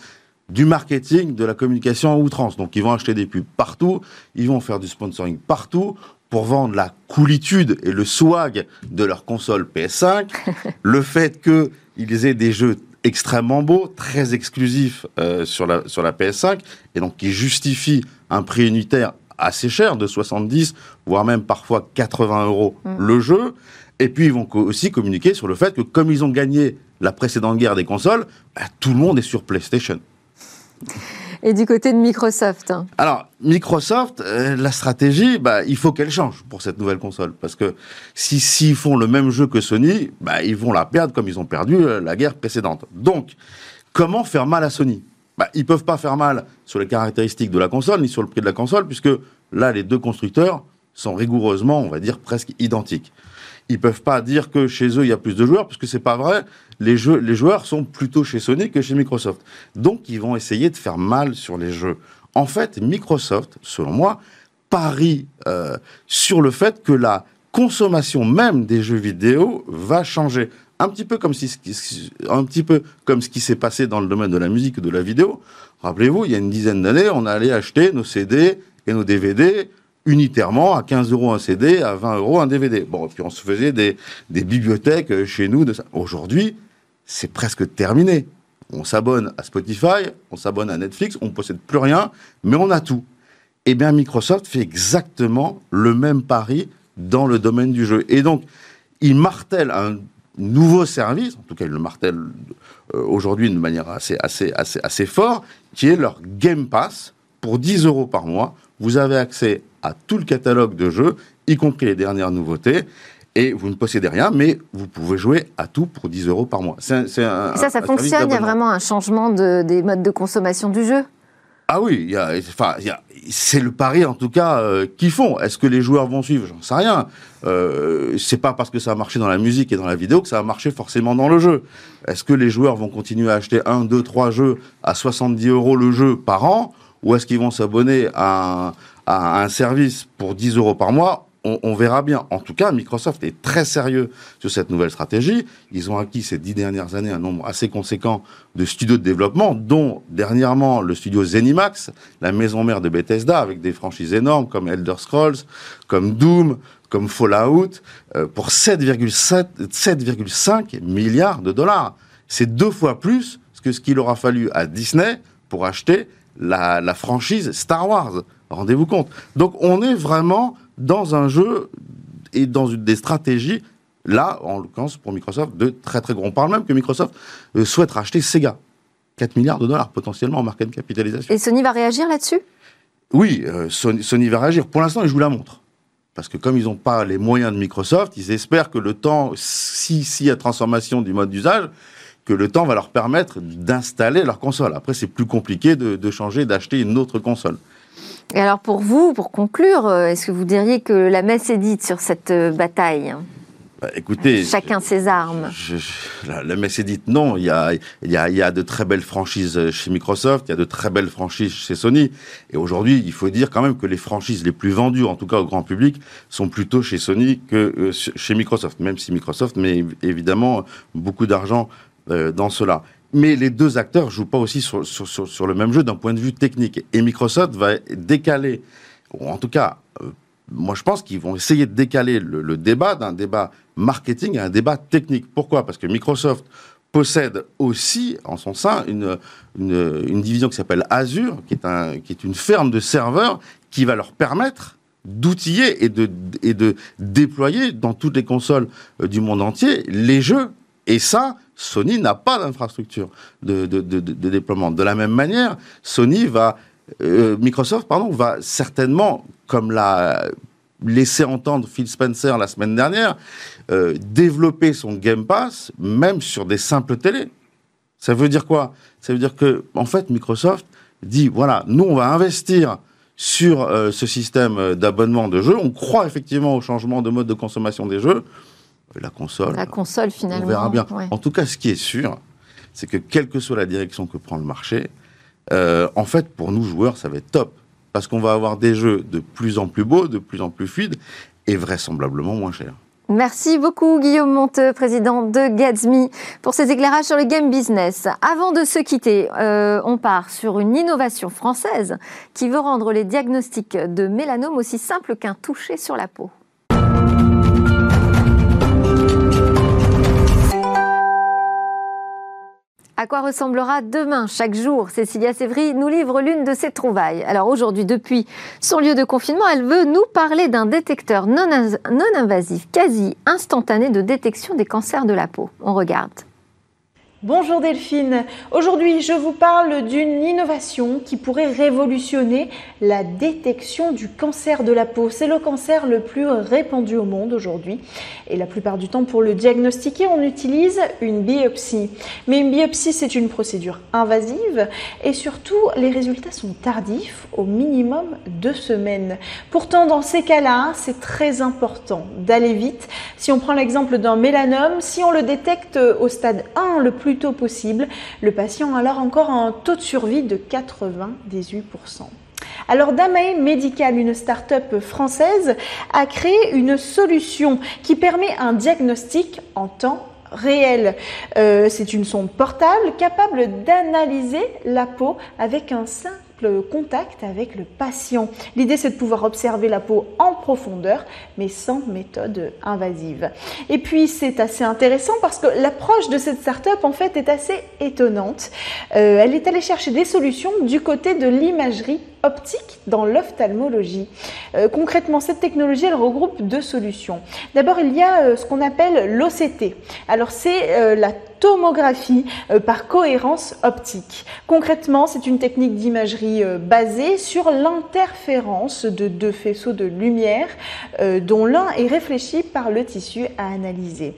du marketing, de la communication à outrance. Donc ils vont acheter des pubs partout, ils vont faire du sponsoring partout pour vendre la coolitude et le swag de leur console PS5, le fait qu'ils aient des jeux extrêmement beaux, très exclusifs euh, sur, la, sur la PS5, et donc qui justifient un prix unitaire assez cher, de 70, voire même parfois 80 euros mm. le jeu. Et puis ils vont aussi communiquer sur le fait que comme ils ont gagné la précédente guerre des consoles, bah, tout le monde est sur PlayStation. Et du côté de Microsoft Alors, Microsoft, euh, la stratégie, bah, il faut qu'elle change pour cette nouvelle console. Parce que si s'ils font le même jeu que Sony, bah, ils vont la perdre comme ils ont perdu euh, la guerre précédente. Donc, comment faire mal à Sony? Bah, Ils peuvent pas faire mal sur les caractéristiques de la console, ni sur le prix de la console, puisque là, les deux constructeurs sont rigoureusement, on va dire, presque identiques. Ils peuvent pas dire que chez eux il y a plus de joueurs, puisque c'est pas vrai. Les, jeux, les joueurs sont plutôt chez Sony que chez Microsoft. Donc ils vont essayer de faire mal sur les jeux. En fait, Microsoft, selon moi, parie euh, sur le fait que la consommation même des jeux vidéo va changer. Un petit peu comme, si, un petit peu comme ce qui s'est passé dans le domaine de la musique et de la vidéo. Rappelez-vous, il y a une dizaine d'années, on allait acheter nos CD et nos DVD unitairement à 15 euros un CD, à 20 euros un DVD. Bon, et puis on se faisait des, des bibliothèques euh, chez nous. Aujourd'hui, c'est presque terminé. On s'abonne à Spotify, on s'abonne à Netflix, on ne possède plus rien, mais on a tout. Eh bien, Microsoft fait exactement le même pari dans le domaine du jeu. Et donc, il martèle un nouveau service, en tout cas, il le martèle euh, aujourd'hui de manière assez, assez, assez, assez fort, qui est leur Game Pass. Pour 10 euros par mois, vous avez accès à tout le catalogue de jeux, y compris les dernières nouveautés. Et vous ne possédez rien, mais vous pouvez jouer à tout pour 10 euros par mois. ça, ça fonctionne Il y a vraiment un changement de, des modes de consommation du jeu? Ah oui, enfin, c'est le pari en tout cas euh, qu'ils font. Est-ce que les joueurs vont suivre? J'en sais rien. Euh, c'est pas parce que ça a marché dans la musique et dans la vidéo que ça a marché forcément dans le jeu. Est-ce que les joueurs vont continuer à acheter un, deux, trois jeux à 70 euros le jeu par an, ou est-ce qu'ils vont s'abonner à, à un service pour 10 euros par mois, on, verra bien. En tout cas, Microsoft est très sérieux sur cette nouvelle stratégie. Ils ont acquis ces dix dernières années un nombre assez conséquent de studios de développement, dont dernièrement le studio Zenimax, la maison mère de Bethesda, avec des franchises énormes comme Elder Scrolls, comme Doom, comme Fallout, euh, pour 7,5 milliards de dollars. C'est deux fois plus que ce qu'il aura fallu à Disney pour acheter la, la franchise Star Wars. Rendez-vous compte. Donc on est vraiment dans un jeu et dans une, des stratégies, là, en l'occurrence pour Microsoft, de très très gros. On parle même que Microsoft euh, souhaite racheter Sega. 4 milliards de dollars potentiellement en market capitalisation. Et Sony va réagir là-dessus? Oui, euh, Sony, va réagir. Pour l'instant, je vous la montre. Parce que comme ils n'ont pas les moyens de Microsoft, ils espèrent que le temps, si, si y a transformation du mode d'usage, que le temps va leur permettre d'installer leur console. Après, c'est plus compliqué de, de changer, d'acheter une autre console. Et alors pour vous, pour conclure, euh, est-ce que vous diriez que la messe est dite sur cette euh, bataille? Bah, écoutez, chacun ses armes. la, messe est dite non. Il y, a, il, y a, il y a de très belles franchises chez Microsoft, il y a de très belles franchises chez Sony. Et aujourd'hui, il faut dire quand même que les franchises les plus vendues, en tout cas au grand public, sont plutôt chez Sony que euh, chez Microsoft. Même si Microsoft met évidemment beaucoup d'argent dans cela mais les deux acteurs jouent pas aussi sur, le même jeu d'un point de vue technique. Et Microsoft va décaler, ou en tout cas, euh, moi je pense qu'ils vont essayer de décaler le, débat d'un débat marketing à un débat technique. Pourquoi? Parce que Microsoft possède aussi en son sein une, une, une division qui s'appelle Azure, qui est, un, qui est une ferme de serveurs qui va leur permettre d'outiller et de, et de déployer dans toutes les consoles euh, du monde entier les jeux. Et ça, Sony n'a pas d'infrastructure de, déploiement. De la même manière, Sony va, euh, Microsoft, pardon, va certainement, comme l'a laissé entendre Phil Spencer la semaine dernière, euh, développer son Game Pass même sur des simples télés. Ça veut dire quoi? Ça veut dire que, fait, Microsoft dit voilà, nous on va investir sur euh, ce système d'abonnement de jeux. On croit effectivement au changement de mode de consommation des jeux la console. La console, finalement. On verra bien. En tout cas, ce qui est sûr, c'est que quelle que soit la direction que prend le marché, euh, en fait, pour nous joueurs, ça va être top. Parce qu'on va avoir des jeux de plus en plus beaux, de plus en plus fluides et vraisemblablement moins chers. Merci beaucoup Guillaume Monteux, président de Gatsby, pour ces éclairages sur le game business. Avant de se quitter, euh, on part sur une innovation française qui veut rendre les diagnostics de mélanome aussi simples qu'un toucher sur la peau. À quoi ressemblera demain chaque jour Cécilia Sévry nous livre l'une de ses trouvailles. Alors aujourd'hui, depuis son lieu de confinement, elle veut nous parler d'un détecteur non, invasif, quasi instantané de détection des cancers de la peau. On regarde. Bonjour Delphine, aujourd'hui je vous parle d'une innovation qui pourrait révolutionner la détection du cancer de la peau. C'est le cancer le plus répandu au monde aujourd'hui et la plupart du temps pour le diagnostiquer on utilise une biopsie. Mais une biopsie c'est une procédure invasive et surtout les résultats sont tardifs, au minimum deux semaines. Pourtant dans ces cas-là c'est très important d'aller vite. Si on prend l'exemple d'un mélanome, si on le détecte au stade 1 le plus tôt possible, le patient a alors encore un taux de survie de 98%. Alors Damae Medical, une start-up française, a créé une solution qui permet un diagnostic en temps réel. Euh, c'est une sonde portable capable d'analyser la peau avec un simple contact avec le patient. L'idée, c'est de pouvoir observer la peau en profondeur, mais sans méthode invasive. Et puis, c'est assez intéressant parce que l'approche de cette startup, en fait, est assez étonnante. Euh, elle est allée chercher des solutions du côté de l'imagerie optique dans l'ophtalmologie. Euh, concrètement, cette technologie, elle regroupe deux solutions. D'abord, il y a euh, ce qu'on appelle l'OCT. Alors, c'est la tomographie par cohérence optique. Concrètement, c'est une technique d'imagerie basée sur l'interférence de deux faisceaux de lumière dont l'un est réfléchi par le tissu à analyser.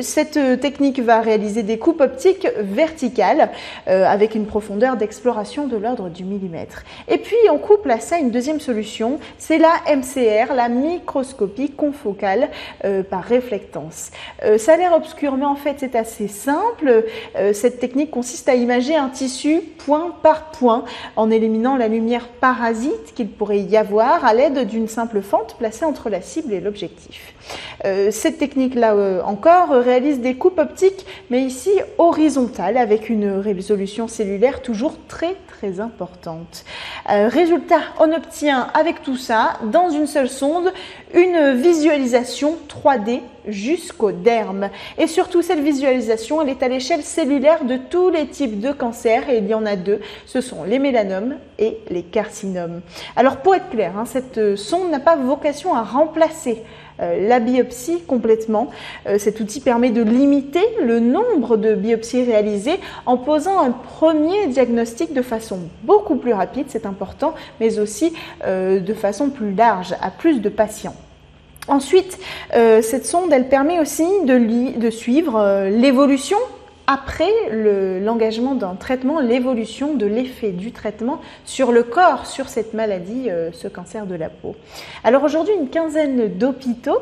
cette technique va réaliser des coupes optiques verticales avec une profondeur d'exploration de l'ordre du millimètre. Puis on couple à ça une deuxième solution, c'est la MCR, la microscopie confocale euh, par réflectance. Euh, ça a l'air obscur, mais en fait c'est assez simple. Euh, cette technique consiste à imager un tissu point par point en éliminant la lumière parasite qu'il pourrait y avoir à l'aide d'une simple fente placée entre la cible et l'objectif. Cette technique-là encore réalise des coupes optiques, mais ici horizontales, avec une résolution cellulaire toujours très très importante. Euh, résultat, on obtient avec tout ça, dans une seule sonde, une visualisation 3D jusqu'au derme. Et surtout, cette visualisation, elle est à l'échelle cellulaire de tous les types de cancers, et il y en a deux, ce sont les mélanomes et les carcinomes. Alors pour être clair, hein, cette sonde n'a pas vocation à remplacer la biopsie complètement. cet outil permet de limiter le nombre de biopsies réalisées en posant un premier diagnostic de façon beaucoup plus rapide, c'est important, mais aussi de façon plus large à plus de patients. Ensuite, cette sonde, elle permet aussi de, de suivre l'évolution après l'engagement d'un traitement, l'évolution de l'effet du traitement sur le corps, sur cette maladie, euh, ce cancer de la peau. Alors aujourd'hui, une quinzaine d'hôpitaux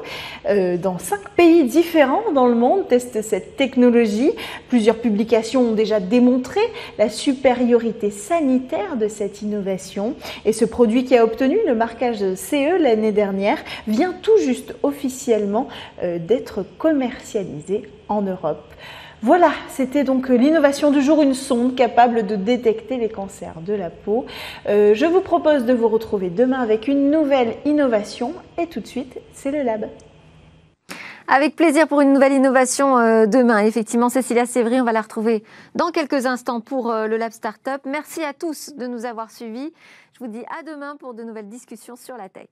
euh, dans cinq pays différents dans le monde testent cette technologie. Plusieurs publications ont déjà démontré la supériorité sanitaire de cette innovation. Et ce produit qui a obtenu le marquage CE l'année dernière vient tout juste officiellement euh, d'être commercialisé en Europe. Voilà, c'était donc euh, l'innovation du jour, une sonde capable de détecter les cancers de la peau. Euh, je vous propose de vous retrouver demain avec une nouvelle innovation et tout de suite, c'est le lab. Avec plaisir pour une nouvelle innovation euh, demain. Effectivement, Cécilia Sévry, on va la retrouver dans quelques instants pour le Lab Startup. Merci à tous de nous avoir suivis. Je vous dis à demain pour de nouvelles discussions sur la tech.